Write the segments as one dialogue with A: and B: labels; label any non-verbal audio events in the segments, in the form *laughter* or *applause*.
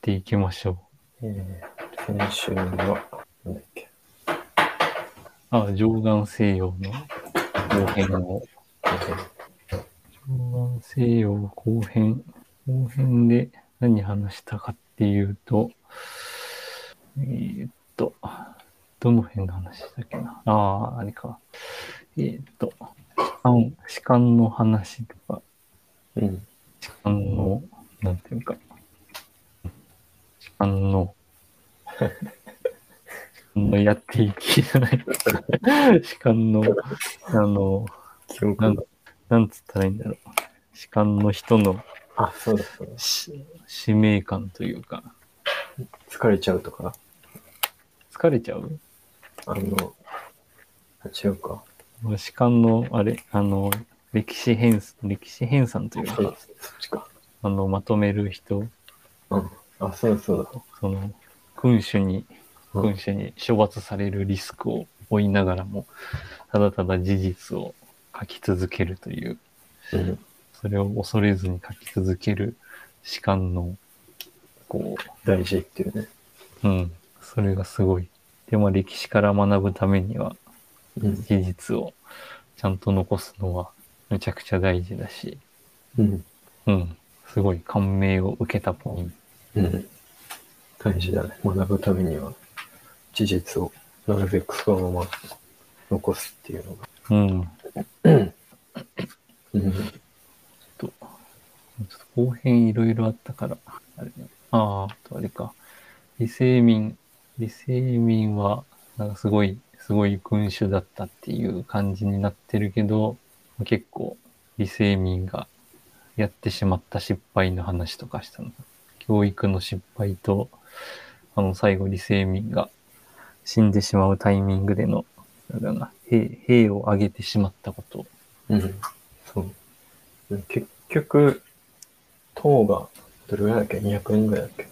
A: っていきましょう。
B: えー、先週は、なんだっけ。
A: あ、上岸西洋の後編を。上岸西洋後編。後編で何話したかっていうと、えーっと、どの辺の話したっけな。ああ、あれか。えーっと、士官、士官の話とか、
B: うん。
A: 士官の、なんていうか、士官の、のやっていきじゃない。士官の、あの、
B: 記憶が
A: なん。なんつったらいいんだろう。士官の人の
B: あ、そうだそうだ。
A: し使命感というか、
B: 疲れちゃうとか？
A: 疲れちゃう？
B: あの、あ違うか。
A: 士官の、あれ、あの、歴史編、歴史編纂というか、
B: そっちか。
A: あの、まとめる人、
B: うん。あ、そうだそうだ。
A: その、君主に、
B: うん
A: 君主に処罰されるリスクを負いながらも、ただただ事実を書き続けるという、
B: うん。
A: それを恐れずに書き続ける士官の、こ
B: 大事っていうね。
A: う、うん、それがすごい。でも歴史から学ぶためには、
B: うん。
A: 事実をちゃんと残すのはめちゃくちゃ大事だし、
B: うん。
A: うん、すごい感銘を受けたポイント。
B: うん。大事だね。学ぶためには、事実をなるべくそのまま残すっていうのが。
A: うん。
B: うん。
A: と、ちょっと後編いろいろあったから、あれね。ああ、あとあれか。李世民、李世民は、なんかすごい、すごい君主だったっていう感じになってるけど、結構、李世民がやってしまった失敗の話とかしたの。教育の失敗と、あの、最後李世民が死んでしまうタイミングでの、なんだな、兵、兵を挙げてしまったこと。
B: うん。そう。結局、唐が、どれぐらいだっけ ?200 年ぐらいだっけ？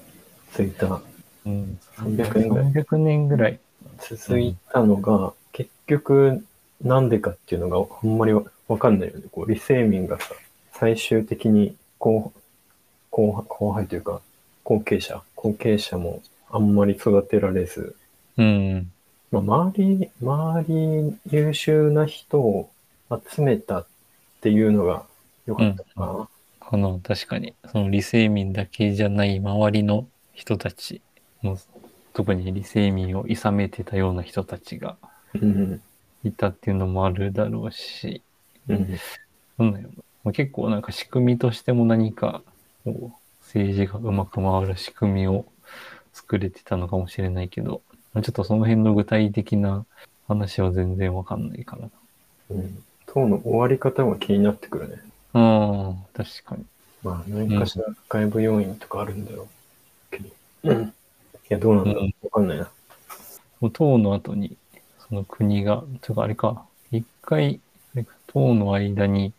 B: ついた、
A: うん、
B: 300年ぐらい
A: 300年ぐらい。
B: 続いたのが、結局、なんでかっていうのがあんまりわわかんないよね。こう、李世民がさ、最終的に後、後輩というか、後継者、後継者もあんまり育てられず、
A: うん。
B: まあ、周り、周り優秀な人を集めたっていうのが良かったかな。
A: かな、確かに。その李世民だけじゃない周りの人たちも、特に李世民を諌めてたような人たちが
B: うん。
A: いたっていうのもあるだろうし、
B: うん。
A: うまあ結構なんか仕組みとしても何か、こう政治がうまく回る仕組みを作れてたのかもしれないけど、まあちょっとその辺の具体的な話は全然わかんないからな。
B: うん。党の終わり方が気になってくるね。
A: うん、確かに。
B: まあ、何かしら外部要因とかあるんだろうけど。うん。いや、どうなんだろう
A: うん
B: わかんないな。
A: もう唐の後に、その国が、とかあれか、一回、あれか唐の間に、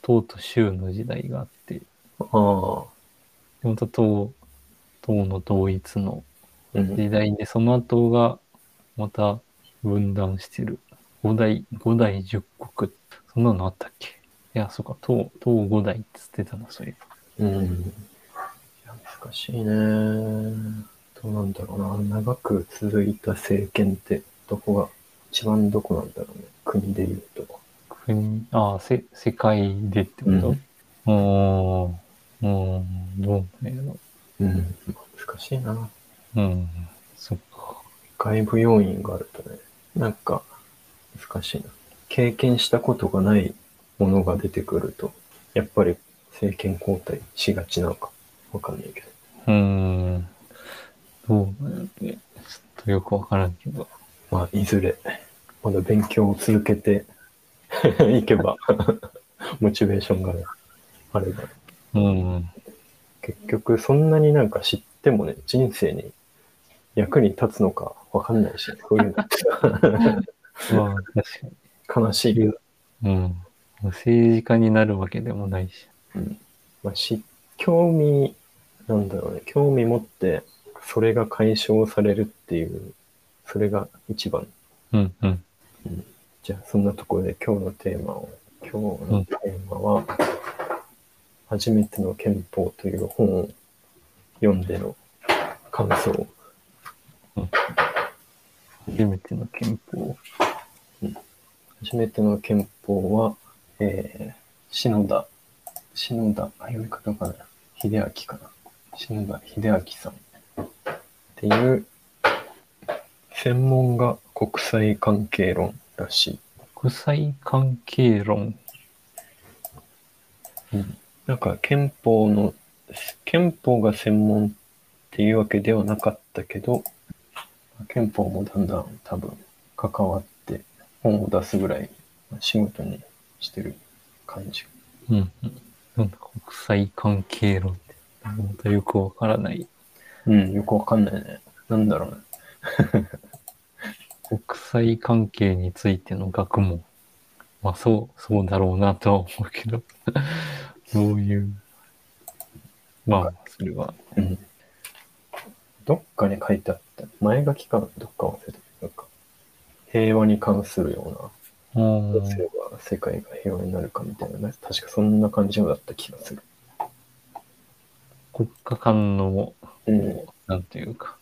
A: 唐と州の時代があって、で
B: ああ。
A: また唐、唐の統一の
B: うん。
A: 時代で、その後が、また分断してる。五代、五代十国。そんなのあったっけ？いや、そうか、唐、唐五代って言ってたな、そういえば。
B: うん。いや、難しいね。どうなんだろうな。長く続いた政権って、どこが、一番どこなんだろうね。国で言うと。
A: 国、ああ、せ、世界でってこと？うーん、うーん、どう。
B: うん。難しいな。
A: うん、そっか。
B: 外部要因があるとね、なんか、難しいな。経験したことがないものが出てくると、やっぱり政権交代しがちなのか、わかんないけど。
A: うーん。どうなんね。ちょっとよくわからんけど。
B: まあ、いずれ、まだ勉強を続けて *laughs* いけば、*laughs* モチベーションがね、あれば、
A: うん。
B: 結局そんなになんか知ってもね、人生に役に立つのかわかんないし、そういう *laughs*
A: まあ、確かに。
B: の悲しい
A: うん。政治家になるわけでもないし。
B: まあ、し、興味、なんだろうね、興味持って、それが解消されるっていう、それが一番。
A: うん、うん。
B: じゃあ、そんなところで今日のテーマを、今日のテーマは、初めての憲法という本を読んでの感想。
A: 初めての憲法。
B: 初めての憲法は、えー、篠田、篠田、あ、読み方かな。秀明かな。篠田秀明さん。っていう、専門が国際関係論らしい。
A: 国際関係論。
B: うん、なんか憲法の、憲法が専門っていうわけではなかったけど、憲法もだんだん多分関わって本を出すぐらい仕事にしてる感じ。
A: うんうん。なんだ、国際関係論って。またよくわからない。
B: うん、よくわかんないね。なんだろうね。*laughs*
A: 国際関係についての学問。まあそう、そうだろうなとは思うけど。どういう。まあ、それは。
B: うん。どっかに書いてあった。前書きかな？どっか忘れた。なんか、平和に関するような、
A: うん
B: どうすれば世界が平和になるかみたいなね。確かそんな感じのだった気がする。
A: 国家間の、
B: うん。
A: なんていうか、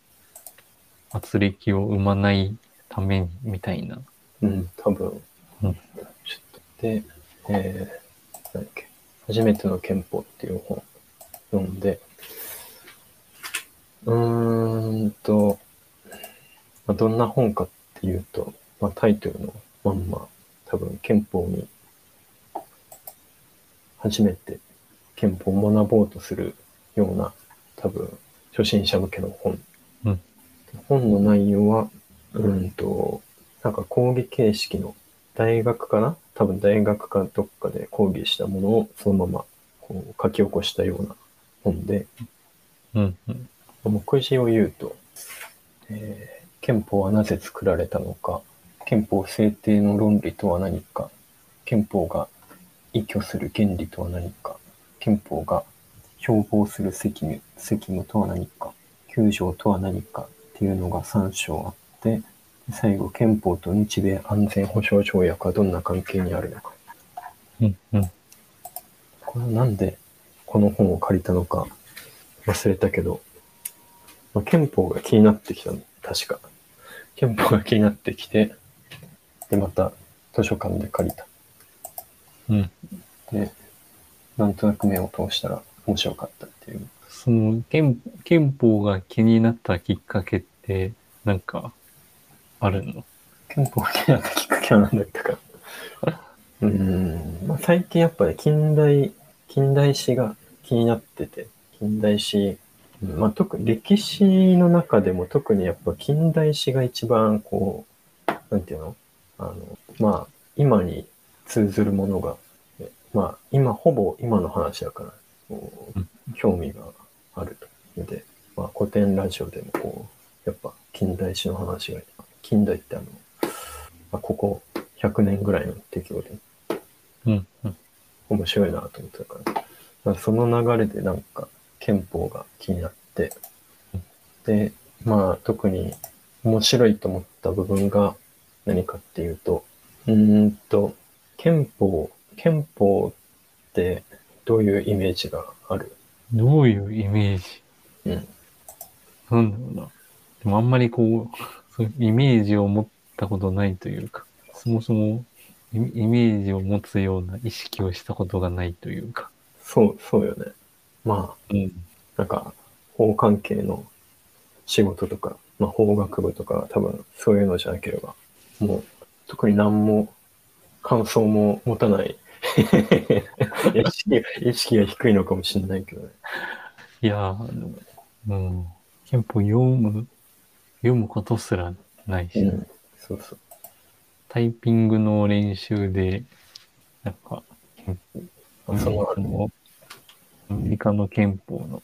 A: 圧力を生まないために、みたいな。
B: うん、多分。
A: うん
B: ちょっと。で、えー、なんだっけ。初めての憲法っていう本読んで、うーんと、まあ、どんな本かっていうと、まあ、タイトルのまんま、多分憲法に初めて憲法を学ぼうとするような、多分初心者向けの本。
A: うん
B: 本の内容は、うんと、なんか講義形式の大学かな多分大学かどっかで講義したものをそのままこう書き起こしたような本で、
A: うんうん。
B: 目次を言うと、えー憲法はなぜ作られたのか、憲法制定の論理とは何か、憲法が依拠する原理とは何か、憲法が標榜する責務責務とは何か、9条とは何かっていうのが3章あって、最後、憲法と日米安全保障条約はどんな関係にあるのか。
A: うんうん。
B: これはなんでこの本を借りたのか忘れたけど、まあ、憲法が気になってきたの、確か。憲法が気になってきて、で、また図書館で借りた。
A: うん。
B: で、なんとなく目を通したら面白かったっていう。
A: その憲、憲法が気になったきっかけって、なんか、あるの？
B: 憲法なったきっかけは何だったか。うーん、まあ、最近やっぱり近代、近代史が気になってて、近代史、うん。まあ、特に歴史の中でも特にやっぱ近代史が一番こう、なんていうの？あの、まあ、今に通ずるものが、えまあ、今、ほぼ今の話だから、こう興味があると。で、まあ、古典ラジオでもこう、やっぱ近代史の話が、近代ってあの、まあ、ここ100年ぐらいの出来事で
A: うんうん。
B: 面白いなと思ってたから、まあ、その流れでなんか憲法が気になって、で、まあ特に面白いと思った部分が何かっていうと、うーんと、憲法、憲法ってどういうイメージがある？
A: どういうイメージ？
B: うん。
A: なんだろうな。でもあんまりこう、そイメージを持ったことないというか、そもそもイイメージを持つような意識をしたことがないというか。
B: そう、そうよね。まあ、
A: うん。
B: なんか、法関係の仕事とか、まあ、法学部とか、多分そういうのじゃなければ、もう、特に何も感想も持たない。*laughs* 意識意識が低いのかもしれないけどね。
A: いやうん。憲法読む、読むことすらないし、
B: うん。そうそう。
A: タイピングの練習で、なんか、
B: その
A: アメリカの憲法の、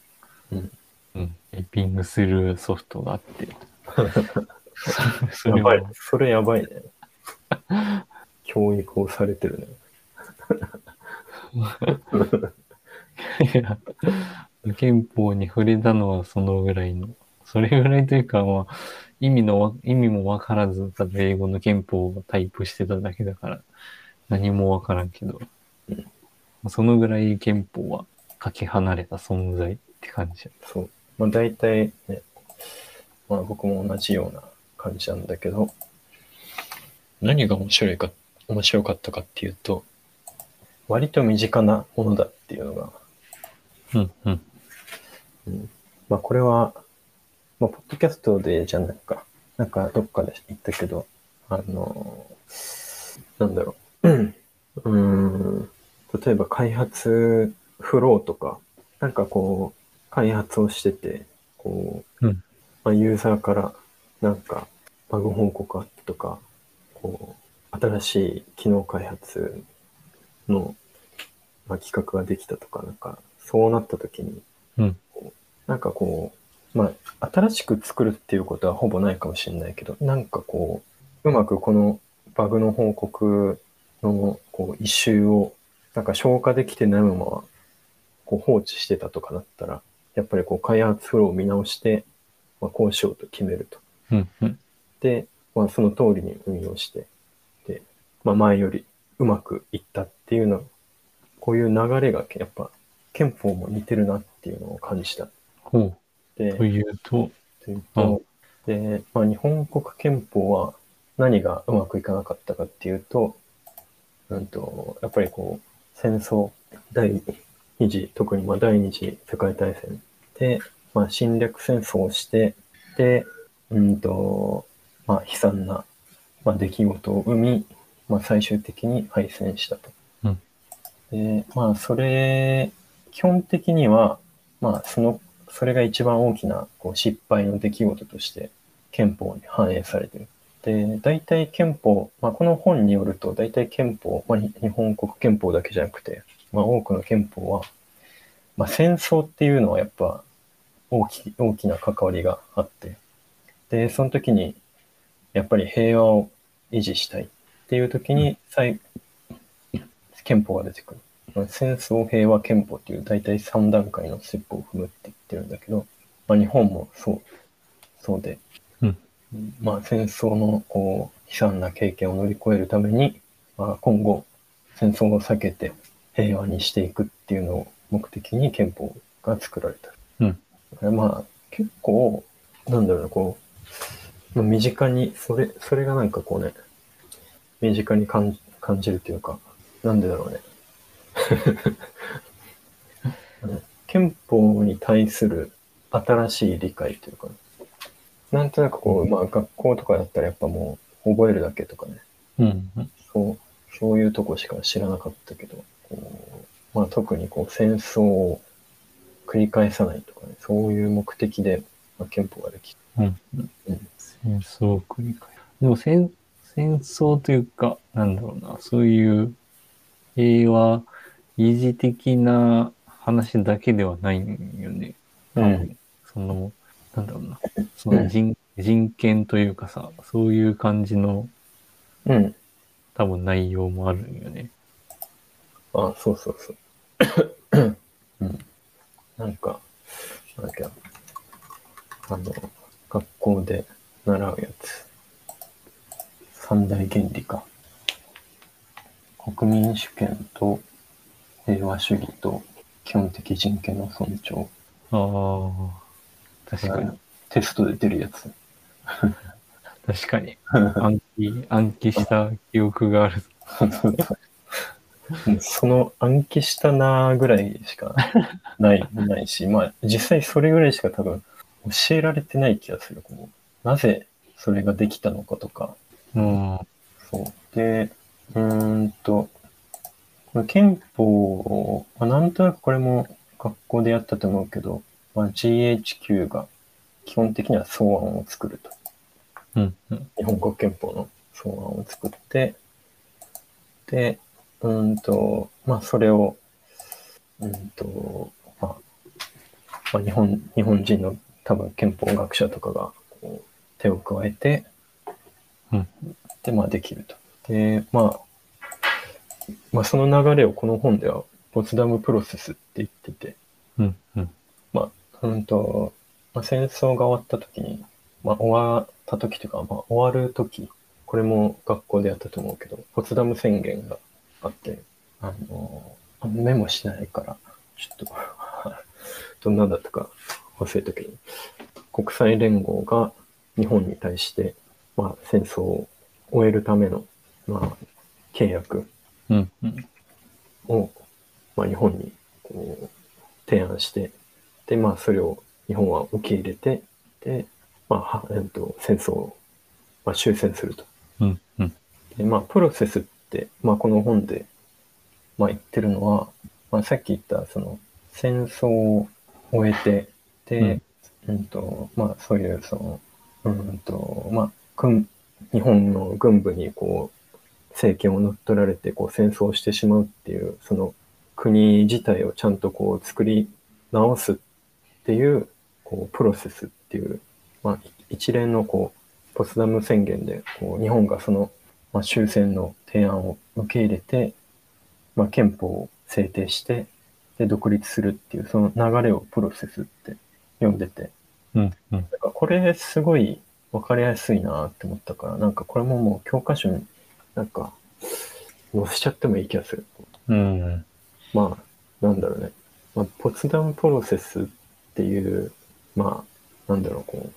B: うん
A: うん、タイピングするソフトがあって、*laughs* それは
B: やばい。それやばいね。教育をされてるね。*laughs*
A: いや憲法に触れたのはそのぐらいの、それぐらいというか、まあ、意味のわ、意味もわからず、ただ英語の憲法をタイプしてただけだから、何もわからんけど、
B: うん
A: そのぐらい憲法はかけ離れた存在って感じ。
B: そう。まあ大体ね、まあ僕も同じような感じなんだけど、何が面白いか、面白かったかっていうと、割と身近なものだっていうのが、
A: うん、うん。
B: うん、まあこれは、まあ、ポッドキャストでじゃないか、なんかどっかで言ったけど、あの、なんだろう。*clears throat* うーん、例えば開発フローとか、なんかこう、開発をしてて、こう、
A: うん
B: まあ、ユーザーからなんかバグ報告あったとか、こう、新しい機能開発の、まあ、企画ができたとか、なんか、そうなった時に、
A: うん。
B: なんかこう、まあ、新しく作るっていうことはほぼないかもしれないけど、なんかこう、うまくこのバグの報告のこう一周を、なんか消化できてないまま、こう放置してたとかだったら、やっぱりこう開発フローを見直して、まあ、こうしようと決めると。
A: うん、うん。
B: で、まあ、その通りに運用して、で、まあ、前よりうまくいったっていうの、こういう流れがやっぱ憲法も似てるなっていうのを感じた。
A: ほ
B: で、
A: う。というと、
B: というと、で、まあ、日本国憲法は何がうまくいかなかったかっていうと、うんと、やっぱりこう、戦争、第二次、特にまあ第二次世界大戦で、まあ、侵略戦争をして、で、うんと、まあ、悲惨な、まあ、出来事を生み、まあ、最終的に敗戦したと。
A: うん
B: で、まあ、それ、基本的には、まあ、その、それが一番大きなこう失敗の出来事として憲法に反映されてる。で、大体憲法、まあ、この本によると、大体憲法、まあ、日本国憲法だけじゃなくて、まあ、多くの憲法は、まあ、戦争っていうのはやっぱ大き大きな関わりがあって、で、その時に、やっぱり平和を維持したいっていう時に、最憲法が出てくる。まあ戦争平和憲法っていう大体3段階のステップを踏むって言ってるんだけど、まあ、日本もそう、そうで、
A: うん
B: まあ戦争のこう悲惨な経験を乗り越えるために、まあ、今後戦争を避けて平和にしていくっていうのを目的に憲法が作られた。
A: うん
B: まあ結構、なんだろうな、こう、まあ、身近に、それ、それがなんかこうね、身近に感じ感じるというか、なんでだろうね。*laughs* 憲法に対する新しい理解というか、なんとなくこう、まあ学校とかだったらやっぱもう覚えるだけとかね、
A: うん、うん。
B: そう、そういうとこしか知らなかったけど、こうまあ特にこう戦争を繰り返さないとかね、そういう目的で、まあ、憲法ができ
A: うん。
B: うん
A: 戦争を繰り返す。でも戦、戦争というか、なんだろうな、そういう平和維持的な話だけではないんよね。
B: うん
A: その、なんだろうな、その人,、人権というかさ、そういう感じの
B: うん。
A: 多分内容もあるんよね。
B: あ、そうそうそう。*coughs* うん。なんか、なんだっけなあの、学校で習うやつ。三大原理か。国民主権と平和主義と基本的人権の尊重。
A: ああ、確かに。
B: テストで出るやつ。
A: 確かに。*laughs* 暗記、暗記した記憶がある。
B: その暗記したなーぐらいしかない、*laughs* ないし、まあ実際それぐらいしか多分教えられてない気がする。こうなぜそれができたのかとか。
A: うん。
B: そう。で、うーんと、これ憲法、まあ、なんとなくこれも学校でやったと思うけど、まあ、GHQ が基本的には草案を作ると。
A: うん。うん。
B: 日本国憲法の草案を作って、で、うーんと、まあ、それを、うーんと、まあ、まあ、日本、日本人の多分憲法学者とかがこう手を加えて、
A: うん
B: で、まあ、できると。で、まあ、まあ、その流れをこの本では、ポツダムプロセスって言ってて、
A: うん。うん。
B: まあ、うんと、まあ、戦争が終わった時に、まあ、終わった時というか、まあ、終わる時、これも学校でやったと思うけど、ポツダム宣言があって、あの、あメモしないから、ちょっと、*laughs* どんなんだったか忘れたけど、国際連合が、日本に対して、まあ、戦争を終えるための、まあ、契約
A: うん。うん。
B: を、まあ、日本にこう提案して、で、まあ、それを日本は受け入れて、で、まあ、はえっと、戦争を、まあ、終戦すると。
A: うん。うん。
B: で、まあ、プロセスって、まあ、この本で、まあ、言ってるのは、まあ、さっき言った、その、戦争を終えて、で、うん、と、まあ、そういう、その、うんと、まあ、軍、日本の軍部に、こう、政権を乗っ取られて、こう、戦争をしてしまうっていう、その、国自体をちゃんとこう、作り直すっていう、こう、プロセスっていう、まあ、一連の、こう、ポツダム宣言で、こう、日本がその、まあ、終戦の提案を受け入れて、まあ、憲法を制定して、で、独立するっていう、その流れをプロセスって読んでて、
A: うん。うん。
B: なんかこれすごい分かりやすいなって思ったから、なんかこれももう教科書になんか載せちゃってもいい気がする。
A: うん。
B: まあ、なんだろうね。まあ、ポツダムプロセスっていう、まあ、なんだろう、こ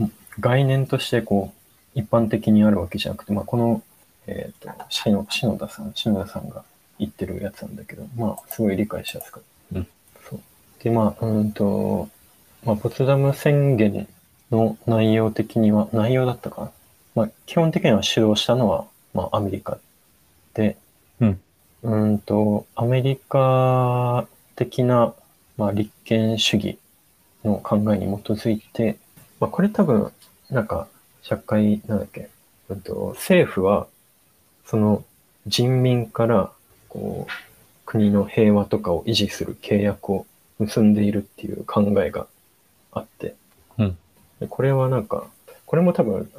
B: う、概念としてこう、一般的にあるわけじゃなくて、まあ、この、えっ、と、篠篠田さん、篠田さんが言ってるやつなんだけど、まあ、すごい理解しやすかった。
A: うん
B: そう。で、まあ、うーんと、まあ、ポツダム宣言の内容的には、内容だったかな。まあ、基本的には主導したのは、まあ、アメリカで、
A: うん。
B: うーんと、アメリカ的な、まあ、立憲主義の考えに基づいて、まあ、これ多分、なんか、社会、なんだっけ、うんと、政府は、その人民から、こう、国の平和とかを維持する契約を結んでいるっていう考えがあって、
A: うん。
B: でこれはなんか、これも多分、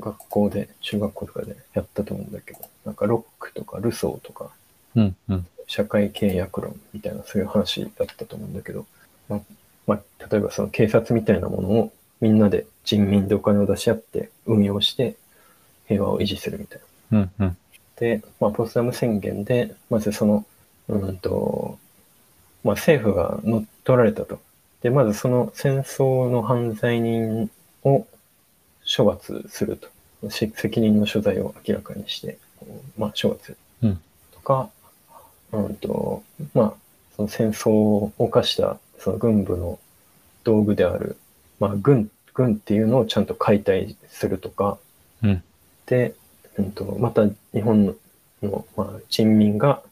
B: 学校で、中学校とかでやったと思うんだけど、なんかロックとかルソーとか、
A: うん。うん。
B: 社会契約論みたいなそういう話だったと思うんだけど、まあ、まあ、例えばその警察みたいなものをみんなで人民でお金を出し合って運用して平和を維持するみたいな。
A: うん。うん。
B: で、まあ、ポツダム宣言で、まずその、うんと、まあ、政府が乗っ取られたと。で、まずその戦争の犯罪人を処罰すると。し責任の所在を明らかにして、まあ、処罰
A: うん。
B: とか、うんと、まあ、その戦争を犯したその軍部の道具である、まあ、軍、軍っていうのをちゃんと解体するとか、
A: うん。
B: で、うんと、また日本の、まあ、人民が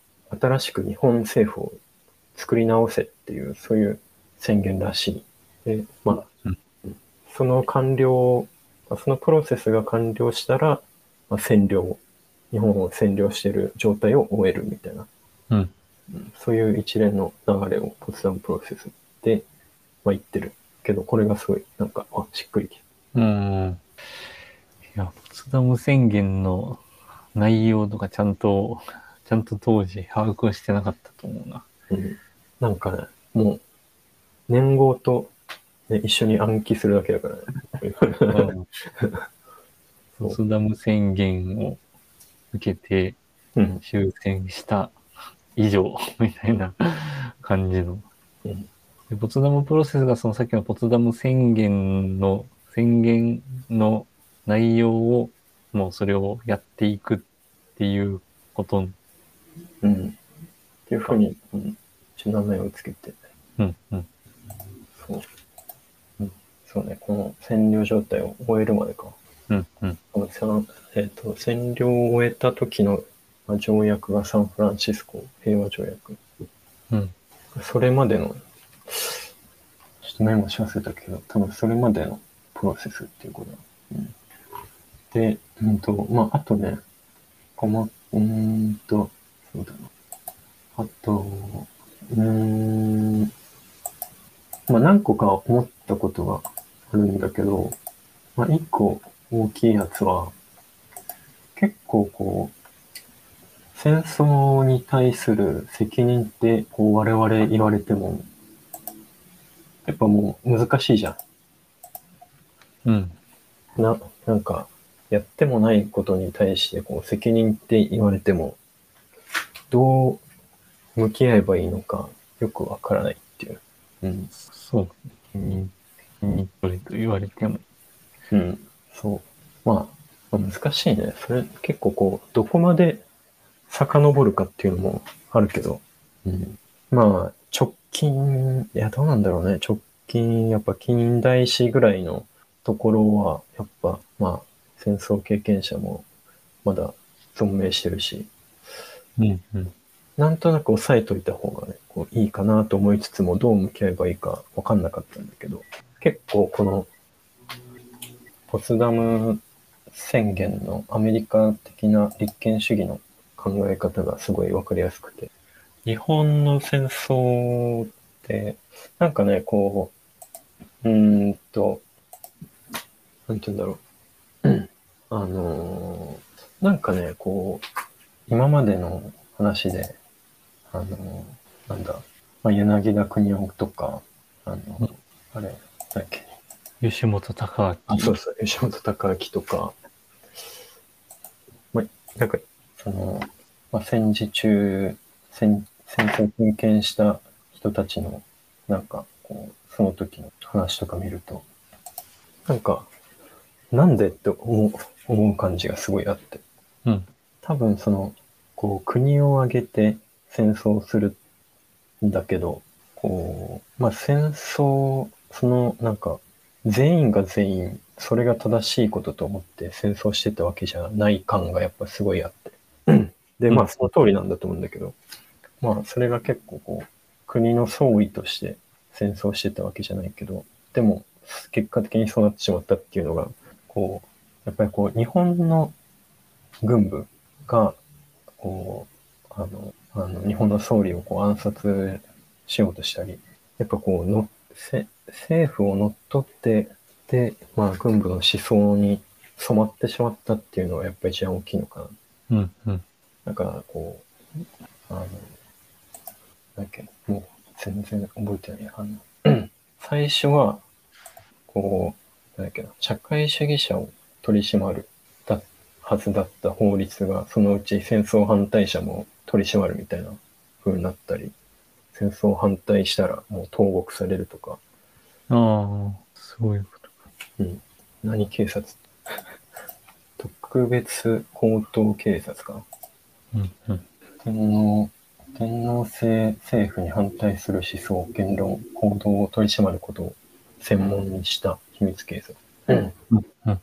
B: 新しく日本政府を作り直せっていう、そういう宣言らしい。で、まあ、
A: うん
B: その完了、まあそのプロセスが完了したら、まあ、占領、日本を占領している状態を終えるみたいな、
A: うん。
B: うんそういう一連の流れをポツダムプロセスで、まあ、言ってる。けど、これがすごい、なんか、あ、しっくりきた。
A: うん。いや、ポツダム宣言の内容とかちゃんと、ちゃんと当時把握してなかったと思うな。
B: うんなんかね、もう、年号と、ね、一緒に暗記するだけだからね。
A: ポツダム宣言を受けて
B: うん。
A: 終戦した以上みたいな感じの。
B: うん
A: でポツダムプロセスがそのさっきのポツダム宣言の宣言の内容をもうそれをやっていくっていうこと。
B: うん。っていうふうに、うん、名前をつけて、
A: うんうん
B: そう。うん、そうね、この占領状態を終えるまでか。
A: うんうん
B: えっ、と、占領を終えた時のまあ条約がサンフランシスコ平和条約。
A: うん
B: それまでの、ちょっとメモし忘れたけど、多分それまでのプロセスっていうことだ。うん、で、うんと、まあ、あとね、この、うーんと、そうだな。あと、うーん、まあ、何個か思ったことがあるんだけど、まあ、一個大きいやつは、結構こう、戦争に対する責任ってこう我々言われても、やっぱもう難しいじゃ
A: うん
B: ん。な、なんか、やってもないことに対してこう責任って言われても、どう向き合えばいいのかよくわからないっていう。うん。
A: そう。に、に、それと言われても。
B: うん、そう。まあ、まあ難しいね。それ結構こう、どこまで遡るかっていうのもあるけど、うん、まあ、直近、いや、どうなんだろうね。直近、やっぱ近代史ぐらいのところは、やっぱ、まあ、戦争経験者もまだ存命してるし、
A: うんうん。
B: なんとなく押さえといた方がね、こういいかなと思いつつも、どう向き合えばいいか分かんなかったんだけど、結構この、ポツダム宣言のアメリカ的な立憲主義の考え方がすごい分かりやすくて、日本の戦争って、なんかね、こう、うーんと、なんて言うんだろう。*clears throat* あのーなんかね、こう、今までの話で、あの、なんだ、まあ、柳田国夫とか、あの、
A: うん
B: あれ、だっけ、
A: 吉本隆
B: あ、
A: 明。
B: そうそう、吉本隆明とか、まあ、なんか、その、まあ、戦時中、戦戦争を経験した人たちの、なんか、こう、その時の話とか見ると、なんか、なんでって思う思う感じがすごいあって。
A: うん。
B: 多分その、こう、国を挙げて戦争をするんだけど、こう、まあ戦争、その、なんか、全員が全員、それが正しいことと思って戦争してたわけじゃない感がやっぱすごいあって。で、まあその通りなんだと思うんだけど、まあそれが結構こう、国の総意として戦争してたわけじゃないけど、でも結果的にそうなってしまったっていうのが、こう、やっぱりこう、日本の軍部が、こう、あの、あの日本の総理をこう暗殺しようとしたり、やっぱこうのせ、政府を乗っ取って、で、まあ、軍部の思想に染まってしまったっていうのがやっぱり一番大きいのかな。
A: うんうん。
B: だから、こう、あの、なんだっけ、もう全然覚えてない。あの、*clears throat* 最初は、こう、なんだっけな、社会主義者を取り締まるだはずだった法律が、そのうち戦争反対者も取り締まるみたいな風になったり、戦争を反対したらもう投獄されるとか、
A: ああ、そういうことか。
B: うん、何警察？*laughs* 特別高等警察か？な
A: うんうん。
B: 天皇、天皇制政府に反対する思想、言論、行動を取り締まることを専門にした秘密警察。うん。
A: うんうん。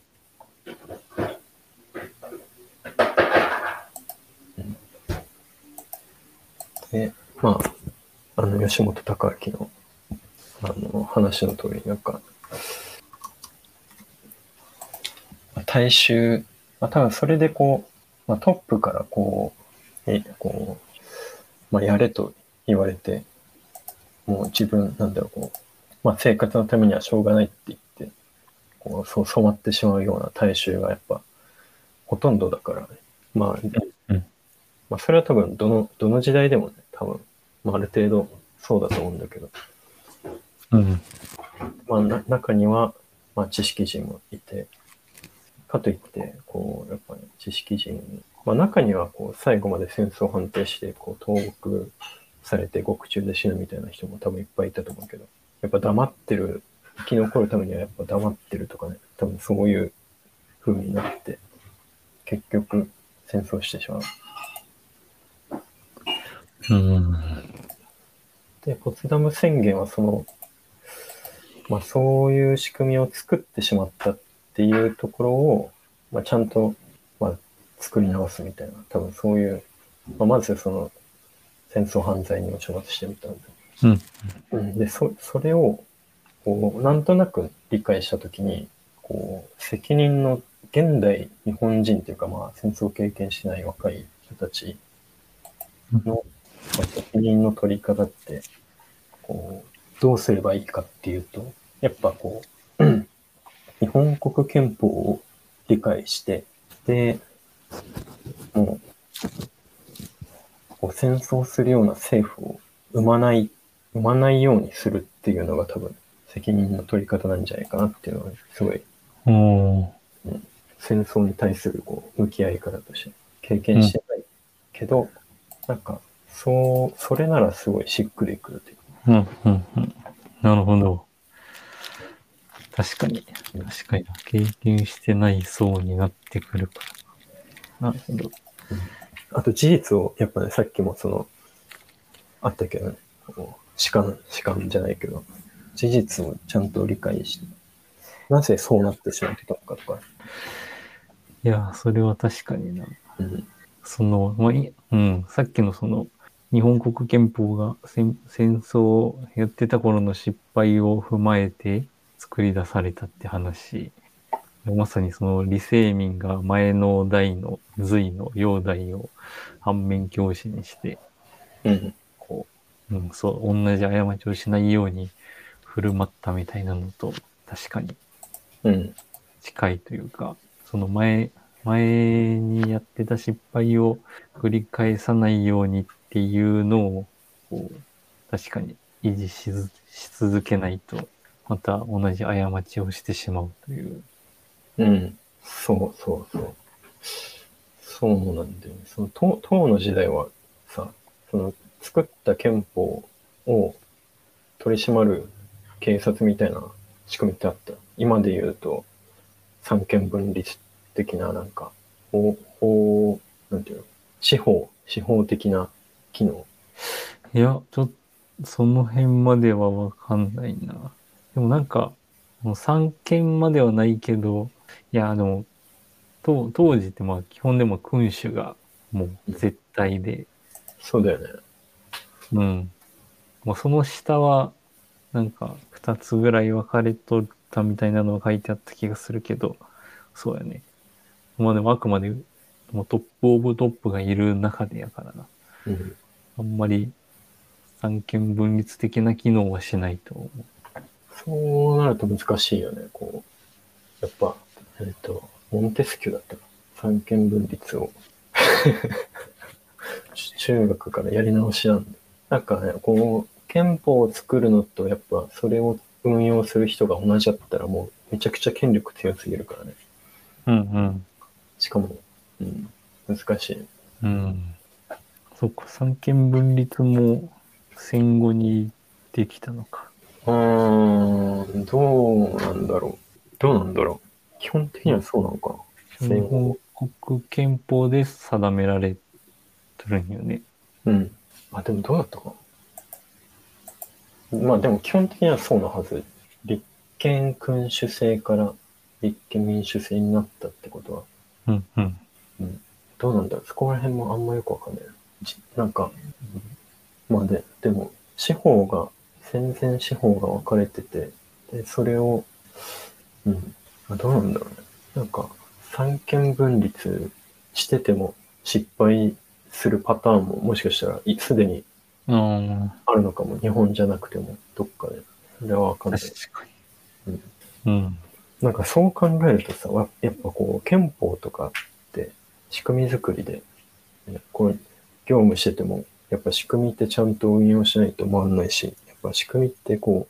B: で、まあ、あの、吉本隆明の、あの、話の通り、なんか、まあ大衆、まあ、多分それでこう、まあ、トップからこう、え、こう、まあ、やれと言われて、もう自分、なんだろう、こう、まあ、生活のためにはしょうがないって言って、こう、そう染まってしまうような大衆がやっぱ、ほとんどだからね。まあ、
A: うん
B: まあ、それは多分、どの、どの時代でもね、多分、まあ、ある程度、そうだと思うんだけど、
A: うん。
B: まあ、な中には、まあ、知識人もいて、かといって、こう、やっぱね、知識人、まあ、中には、こう、最後まで戦争を反対して、こう、投獄されて獄中で死ぬみたいな人も多分いっぱいいたと思うけど、やっぱ黙ってる、生き残るためにはやっぱ黙ってるとかね、多分そういう風になって、結局、戦争してしまう。
A: うん。
B: で、ポツダム宣言はその、まあそういう仕組みを作ってしまったっていうところを、まあちゃんと、まあ作り直すみたいな、多分そういう、まあまずその、戦争犯罪にも処罰してみたんだ。
A: うん。
B: うん、で、そ、それを、こう、なんとなく理解したときに、こう、責任の、現代日本人っていうか、まあ戦争を経験しない若い人たちの、まあ責任の取り方って、こう、どうすればいいかっていうと、やっぱこう、日本国憲法を理解して、で、もう、こう戦争するような政府を生まない、生まないようにするっていうのが多分責任の取り方なんじゃないかなっていうのは、すごい
A: おー
B: 戦争に対するこう向き合い方として経験してないけど、なんか、そう、それならすごいしっくりくるというか。
A: うんうんうん。なるほど。確かに。確かに。経験してない層になってくるから。なるほど。
B: あと事実を、やっぱね、さっきもその、あったけどね、主観、主観じゃないけど、事実をちゃんと理解して、なぜそうなってしまったのかとか、
A: いや、それは確かにな。
B: うん、
A: その、まあ、いうん、さっきのその、日本国憲法が戦戦争をやってた頃の失敗を踏まえて作り出されたって話。まさにその李世民が前の代の隋の煬帝を反面教師にして、
B: うん、
A: こう、うん、そう、同じ過ちをしないように振る舞ったみたいなのと、確かに
B: うん、
A: 近いというか、その前、前にやってた失敗を繰り返さないようにっていうのを、こう、確かに維持し続けないと、また同じ過ちをしてしまうという。
B: うん、そうそうそう。そうなんだよね。その唐唐の時代はさ、その作った憲法を取り締まる警察みたいな仕組みってあった？今で言うと、三権分立的ななんか、法、法、なんていうの、司法、司法的な機能？
A: いや、ちょっと、その辺まではわかんないな。でもなんか、もう三権まではないけど、いや、でも、当当時ってまあ基本でも君主がもう絶対で、
B: そうだよね。
A: うん。もうその下は、なんか二つぐらい分かれとったみたいなのが書いてあった気がするけど、そうやね。まあでもあくまでもうトップオブトップがいる中でやからな。
B: うん。
A: あんまり三権分立的な機能はしないと思う。
B: そうなると難しいよね。こう、やっぱ、えっ、と、モンテスキューだったか。三権分立を *laughs* 中学からやり直しなんで。なんかね、こう、憲法を作るのと、やっぱそれを運用する人が同じだったらもうめちゃくちゃ権力強すぎるからね。
A: うんうん。
B: しかも、うん、難しい。
A: うん。そっか、三権分立も戦後にできたのか。
B: うーん、どうなんだろう。どうなんだろう。基本的にはそうなのかな。
A: 日本国憲法で定められてるんよね。
B: うん。あ、でもどうだったかな。まあでも基本的にはそうなはず。立憲君主制から立憲民主制になったってことは、
A: うんうん。
B: うん、どうなんだろう。そこら辺もあんまよくわかんないな。じなんか、うんまあで、でも、司法が、戦前司法が分かれてて、で、それを、うん、あどうなんだろうね。なんか、三権分立してても失敗するパターンももしかしたらいすでに
A: あ
B: あるのかも。日本じゃなくても、どっかで。それはわか
A: あ、
B: んない。
A: 確か
B: うん
A: に。うん。
B: なんかそう考えるとさ、わやっぱこう、憲法とかって仕組み作りで、ねこう、業務してても、やっぱ仕組みってちゃんと運用しないと回んないし、ぱ仕組みってこ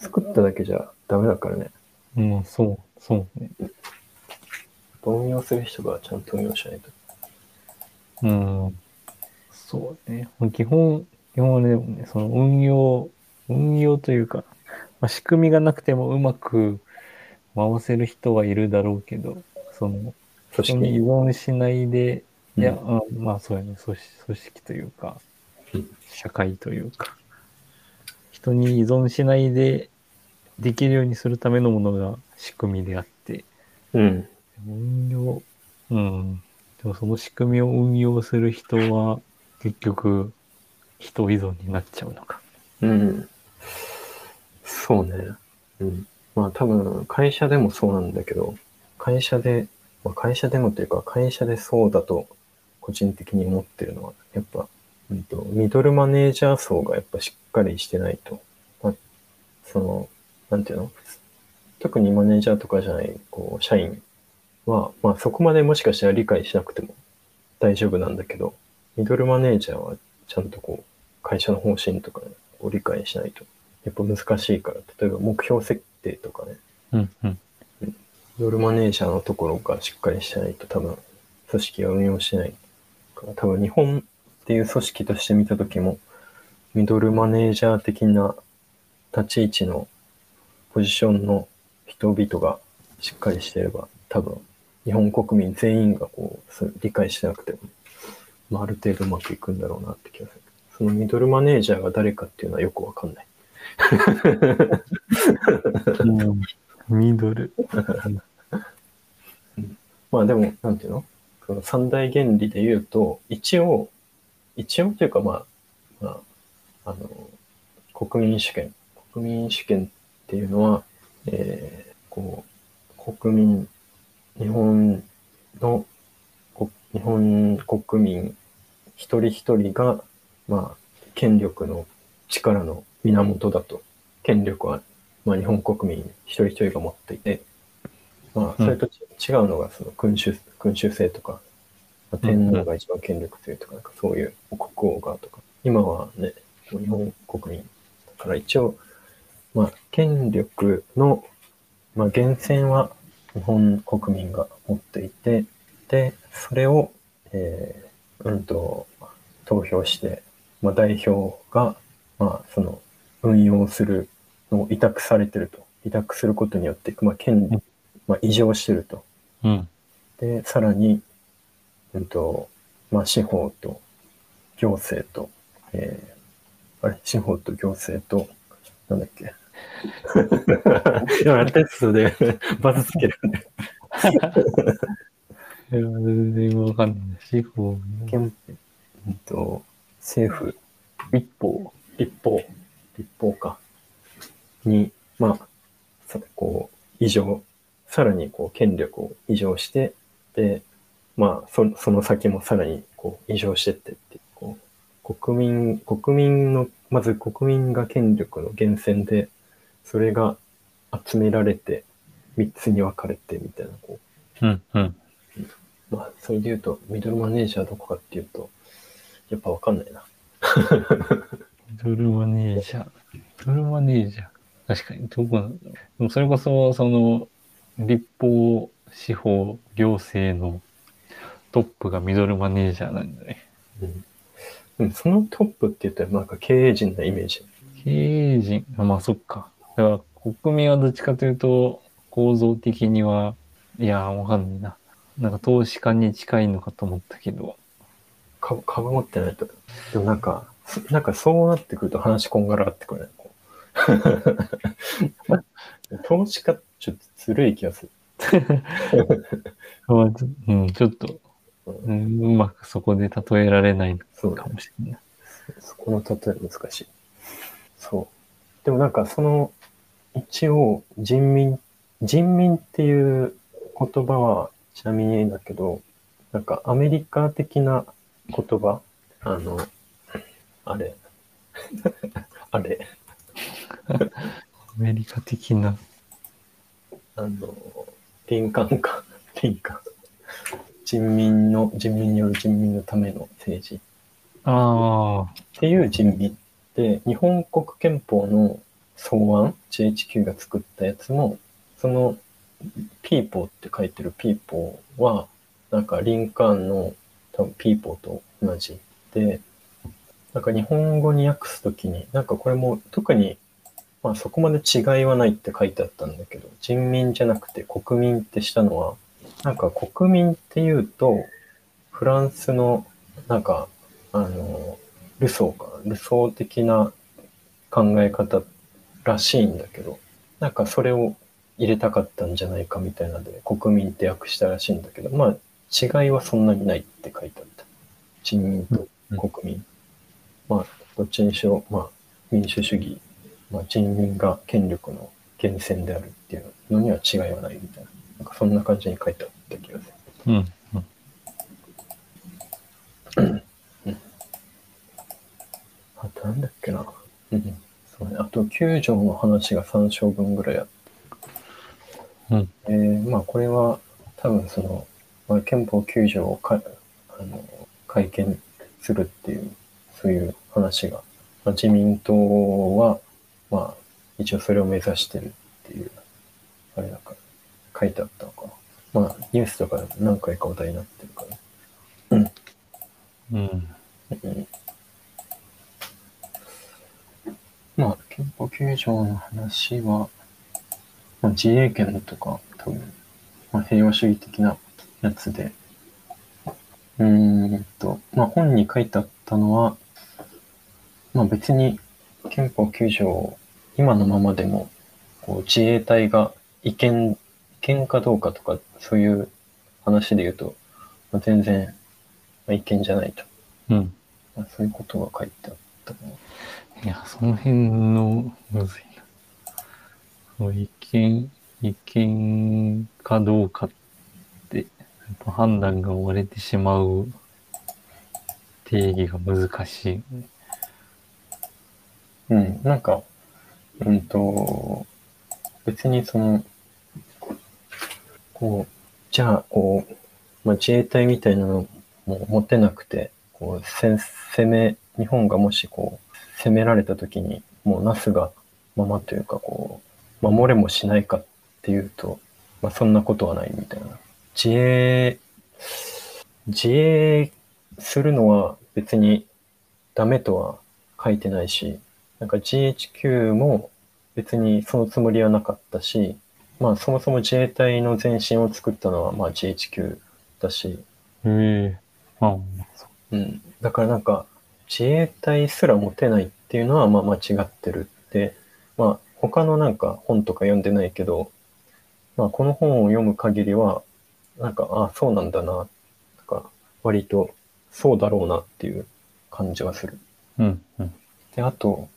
B: う、作っただけじゃダメだからね。
A: うん、そう、そうね。
B: 運用する人がちゃんと運用しないと。
A: うん。そうね。基本、基本はね、その運用、運用というか、まあ、仕組みがなくてもうまく回せる人はいるだろうけど、その、
B: 組
A: 人に依
B: 織。
A: 存しないで、いや、
B: うん
A: うんまあそうやね、組織組織というか
B: うん、
A: 社会というか、人に依存しないでできるようにするためのものが仕組みであって、
B: うん。
A: 運用、うん。でもその仕組みを運用する人は結局人依存になっちゃうのか。
B: うん。そうね。うん。まあ多分会社でもそうなんだけど、会社で、まあ、会社でもというか会社でそうだと個人的に思ってるのは、やっぱ、うんと、ミドルマネージャー層がやっぱしっかりしてないと。まあ、その、なんていうの？特にマネージャーとかじゃない、こう、社員は、まあそこまでもしかしたら理解しなくても大丈夫なんだけど、ミドルマネージャーはちゃんとこう、会社の方針とかね、を理解しないと、やっぱ難しいから、例えば目標設定とかね、
A: うんうん。
B: ミドルマネージャーのところがしっかりしてないと多分、組織は運用しないから、多分日本っていう組織として見たときも、ミドルマネージャー的な立ち位置のポジションの人々がしっかりしてれば、多分、日本国民全員がこう、理解してなくても、まあ、ある程度うまくいくんだろうなって気がする。そのミドルマネージャーが誰かっていうのはよくわかんない。
A: うん、ミドル。*laughs*
B: まあでも、なんていうの？その三大原理で言うと、一応、一応というかまあ、まあ、あの、国民主権。国民主権っていうのは、えー、こう、国民、日本の、こ日本国民一人一人が、まあ、権力の力の源だと。権力は、まあ、日本国民一人一人が持っていて、まあ、それとち違うのが、その君主、君主制とか、まあ天皇が一番権力強いとか、なんかそういう国王がとか、今はね、日本国民だから一応、まあ、権力の、まあ、源泉は日本国民が持っていて、で、それを、えー、うんと、投票して、まあ、代表が、まあ、その、運用するのを委託されてると。委託することによって、まあ、権利、まあ、異常してると。
A: うん。
B: で、さらに、うんと、まあ、司法と行政と、えー、あれ、司法と行政と、なんだっけ？今やったやつでバズつけるね。
A: いや、全然わかんない。司法、
B: 憲うんと、政府、立法、立法、立法か。に、まあ、さこう、異常、さらにこう、権力を異常して、で、まあ、そその先もさらにこう、異常してってって、こう、国民、国民の、まず国民が権力の源泉で、それが集められて、三つに分かれてみたいな、こ
A: うん、うん。
B: う、まあ、それで言うと、ミドルマネージャーどこかっていうと、やっぱ分かんないな。
A: ミドルマネージャー。ミドルマネージャー。確かに、どこなんだろう。でもそれこそ、その、立法、司法、行政のトップがミドルマネージャーなんだね。
B: うんうん、そのトップって言ったらなんか経営陣なイメージ。
A: 経営陣、あまあそっか。だから国民はどっちかというと、構造的には、いやー、わかんないな。なんか投資家に近いのかと思ったけど、
B: 株株持ってないと。でもなんか、そなんかそうなってくると話こんがらがってくるね。*laughs* 投資家ちょっとずるい気がする。*laughs*
A: うん、ちょっと、うん、うまくそこで例えられない
B: そうだ
A: かもしれない。
B: そこの例え難しい。そう。でもなんかその、一応人民、人民っていう言葉はちなみにだけど、なんかアメリカ的な言葉、あの、あれ、*laughs* あれ、
A: アメリカ的な、
B: あの、林間か、林間。人民の、人民による人民のための政治。
A: ああ、
B: っていう人民で、日本国憲法の草案、GHQ が作ったやつも、その、ピーポーって書いてるピーポーは、なんかリンカーンの多分ピーポーと同じ。で、なんか日本語に訳すときに、なんかこれも特に、まあそこまで違いはないって書いてあったんだけど、人民じゃなくて国民ってしたのは、なんか国民っていうと、フランスの、なんか、あの、ルソーかな、ルソー的な考え方らしいんだけど、なんかそれを入れたかったんじゃないかみたいなので、国民って訳したらしいんだけど、まあ違いはそんなにないって書いてあった。人民と国民。まあ、どっちにしろ、まあ、民主主義、まあ、人民が権力の源泉であるっていうのには違いはないみたいな。なんかそんな感じに書いてあった気がする。
A: うん、うん。
B: あとなんだっけな。うん。そうね。あと9条の話が3章分ぐらいあって。
A: うん。
B: えー、まあこれは多分その、まあ、憲法9条をかあの改憲するっていう、そういう話が、まあ、自民党は、まあ一応それを目指してるっていう、あれだから、書いてあったのかな。まあニュースとか何回か話題になってるから。
A: うん。
B: うんまあ、憲法9条の話は、ままあ、自衛権とか多分、まあ、平和主義的なやつで、うーんと、まあ、本に書いてあったのは、まあ、別に憲法9条今のままでもこう自衛隊が違憲違憲かどうかとかそういう話で言うと、まあ、全然、まあ、違憲じゃないと、
A: うん。
B: まあ、そういうことが書いてあったかな。
A: いや、その辺の、むずいな。そう違憲、違憲かどうかって、やっぱ判断が割れてしまう定義が難しい。
B: うん、なんか、うんと、別にその、こう、じゃあ、こう、まあ、自衛隊みたいなのも持てなくて、こう、せ攻め、日本がもしこう、攻められた時に、もうなすがままというか、こう、守れもしないかっていうと、まあ、そんなことはないみたいな。自衛、自衛するのは別にダメとは書いてないし、なんか GHQ も別にそのつもりはなかったし、まあそもそも自衛隊の前身を作ったのはまあ GHQ だし、
A: へえ。あそ
B: うん。だからなんか自衛隊すら持てないっていうのはまあ間違ってるって、まあ他のなんか本とか読んでないけど、まあこの本を読む限りは、なんか、あそうなんだな、なんか割とそうだろうなっていう感じがする。
A: う。うん、うん。
B: で、あと、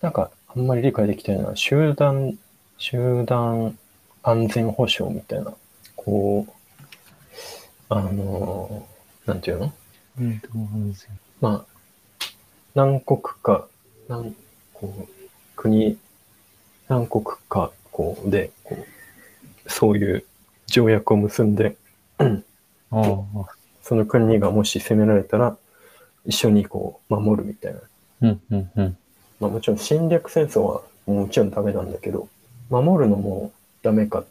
B: なんか、あんまり理解できてないのは、集団、集団安全保障みたいな、こう、あのーなんていうの？
A: 安全
B: まあ、何国か、何、こう、国、何国か、こう、で、こう、そういう条約を結んで、その国がもし攻められたら、一緒にこう、守るみたいな。
A: うん、うん、うん。
B: まあもちろん侵略戦争はもちろんダメなんだけど、守るのもダメか、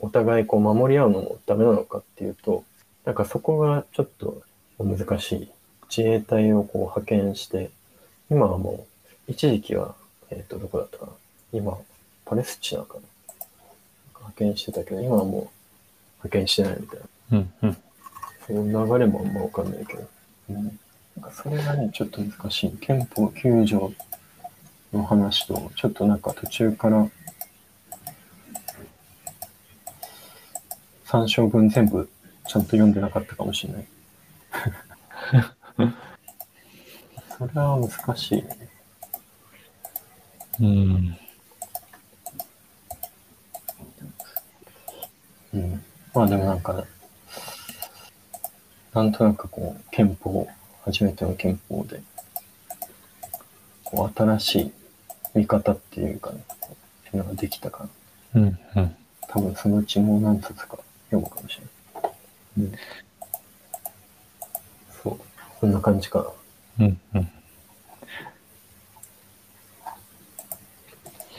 B: お互いこう守り合うのもダメなのかっていうと、なんかそこがちょっと難しい。自衛隊をこう派遣して、今はもう、一時期は、えっ、と、どこだったかな？今、パレスチナかな？派遣してたけど、今はもう派遣してないみたいな。
A: うん、うん。
B: その流れもあんまわかんないけど。うん。なんかそれがね、ちょっと難しい。憲法9条の話と、ちょっとなんか途中から、3章分全部ちゃんと読んでなかったかもしれない。それは難しいね。
A: うん。
B: うん。まあでもなんか、なんとなくこう、憲法、初めての憲法で、こう新しい見方っていうかね、っていうのができたかな。
A: うん、うん。
B: 多分そのうちもう何冊か読むかもしれない。うん。そう。こんな感じかな。
A: うん、うん。い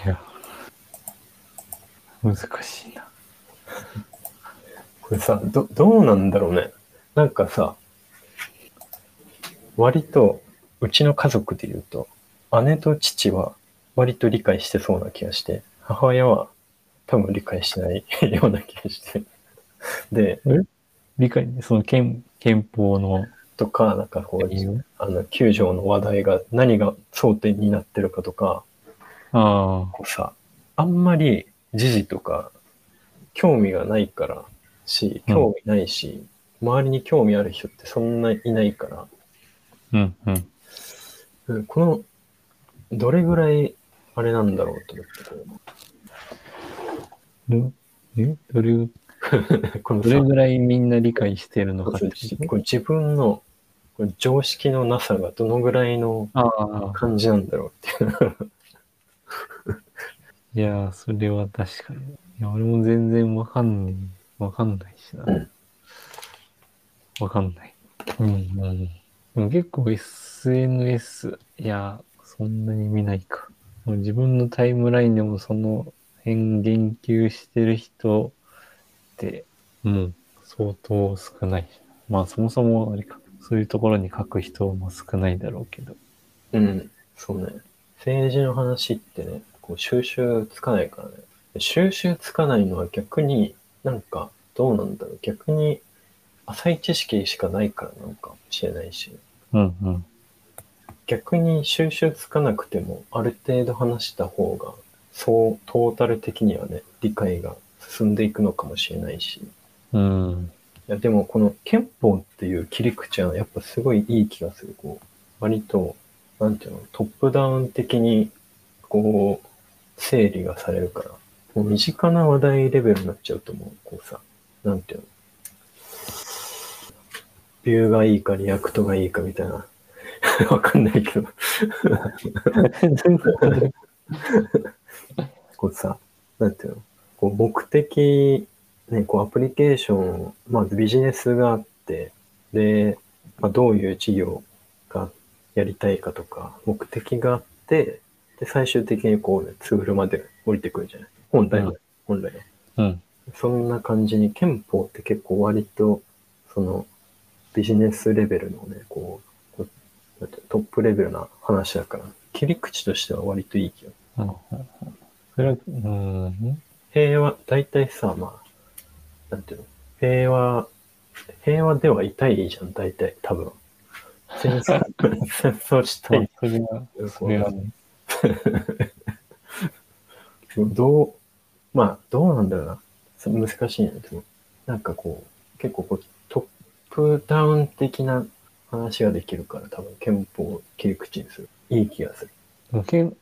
A: や、難しいな。*laughs*
B: これさ、ど、どうなんだろうね。なんかさ、割と、うちの家族で言うと、姉と父は割と理解してそうな気がして、母親は多分理解しないような気がして。で、
A: 理解、その憲、憲法の。
B: とか、なんかこう、あの、9条の話題が何が争点になってるかとか、
A: あ
B: こうさ、あんまり時事とか興味がないからし、
A: うん。
B: 興味ないし、周りに興味ある人ってそんないないから、
A: あ、うん、うん。
B: うんこの、どれぐらいあれなんだろうと思って。こ
A: どえ？どれ、
B: う、*laughs* この
A: ど
B: さ
A: れぐらいみんな理解してるのかって
B: これ自分の常識のなさがどのぐらいの感じなんだろうっていう。*laughs*
A: いやー、それは確かに。いや、俺も全然わかんない。わかんないしな。
B: うん
A: わかんない。うん、うん。でも結構 SNS、いや、そんなに見ないか。もう自分のタイムラインでもその辺言及してる人う相当少ない。まあそもそもあれか。そういうところに書く人も少ないだろうけど。
B: うん、そうね。政治の話ってね、こう収集つかないからね。収集つかないのは逆になんかどうなんだろう。逆に浅い知識しかないからなのかもしれないし、
A: うんうん。
B: 逆に収集つかなくてもある程度話した方が、そう、トータル的にはね、理解が進んでいくのかもしれないし。
A: うん。
B: いや、でもこの憲法っていう切り口はやっぱすごいいい気がする。こう、割と、なんていうの、トップダウン的に、こう、整理がされるから、もう身近な話題レベルになっちゃうと思う。こうさ、なんていうの。 Vue がいいか React がいいかみたいな。*laughs* わかんないけど。*laughs* こうさ、なんていうのこう目的、ね、こうアプリケーション、まずビジネスがあって、で、まあ、どういう事業がやりたいかとか、目的があって、で、最終的にこう、ね、ツールまで降りてくるじゃない本来は、
A: うん
B: 本来は。
A: うん。
B: そんな感じに憲法って結構割と、その、ビジネスレベルのね、こう、トップレベルな話だから、切り口としては割といい気が。
A: うんそれは、うん。
B: 平和、大体さ、まあ、なんていうの？平和、平和ではいたいじゃん、大体、多分。戦争、*laughs* 戦争したい。
A: それは、それはね。*laughs*
B: どう、まあ、どうなんだろうな。そ難しいね。でも、なんかこう、結構こう、トップダウン的な話ができるから、多分憲法を切り口にする。いい気がする。
A: でもけん、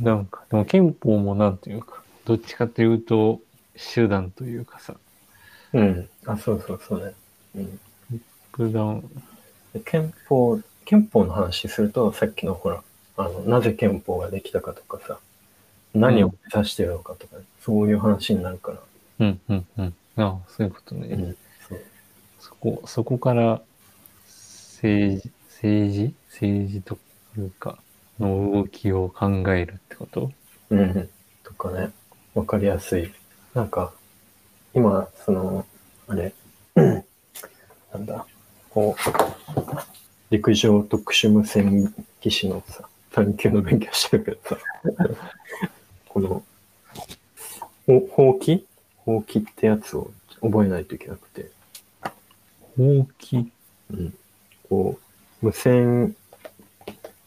A: うん。か。でも憲法もなんていうか、どっちかというと、手段というかさ、
B: うん。あ、そうそうそうね。うん。
A: ダウン。
B: で憲法、憲法の話すると、さっきのほら、あの、なぜ憲法ができたかとかさ、何を目指してるのかとか、そういう話になるから。
A: うん、うん、うん。ああ、そういうことね。
B: うん。そう。
A: そこ、そこから、政治、政治？政治というか、の動きを考えるってこと？
B: うん。とかね、わかりやすい。なんか、今、その、あれ、*clears throat* なんだ、こう、陸上特殊無線技師のさ、探究の勉強してるけどさ、*laughs* この、ほほうき？ほうきってやつを覚えないといけなくて、
A: ほうき？
B: うん、こう、無線、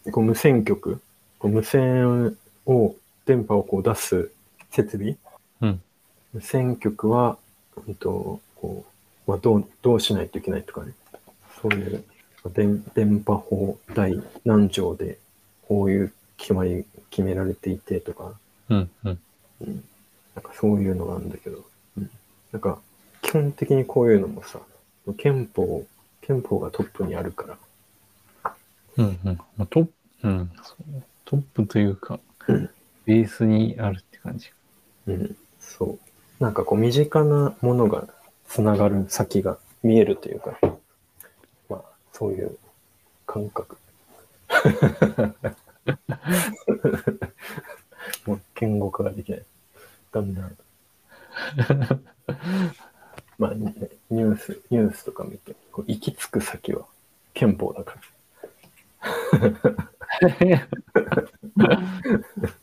B: こう無線局、こう無線を、電波をこう出す設備、
A: うん。
B: 無線局は、うんと、こう、まあ、どう、どうしないといけないとかね。そういう、電電波法第何条で、こういう決まり、決められていてとか、
A: うん、うん。
B: うん、なんかそういうのがあるんだけど、うん、なんか、基本的にこういうのもさ、憲法、憲法がトップにあるから、
A: うん、うん。まあ、トップ、うん、そうねトップというか、
B: うん
A: ベースにあるって感じ。
B: うん、そう。なんかこう身近なものがつながる先が見えるというか、まあ、そういう感覚。*laughs* もう言語化ができない。だんだん。まあ、ねニュース、ニュースとか見て、こう行き着く先は憲法だから。呵呵呵呵呵呵呵呵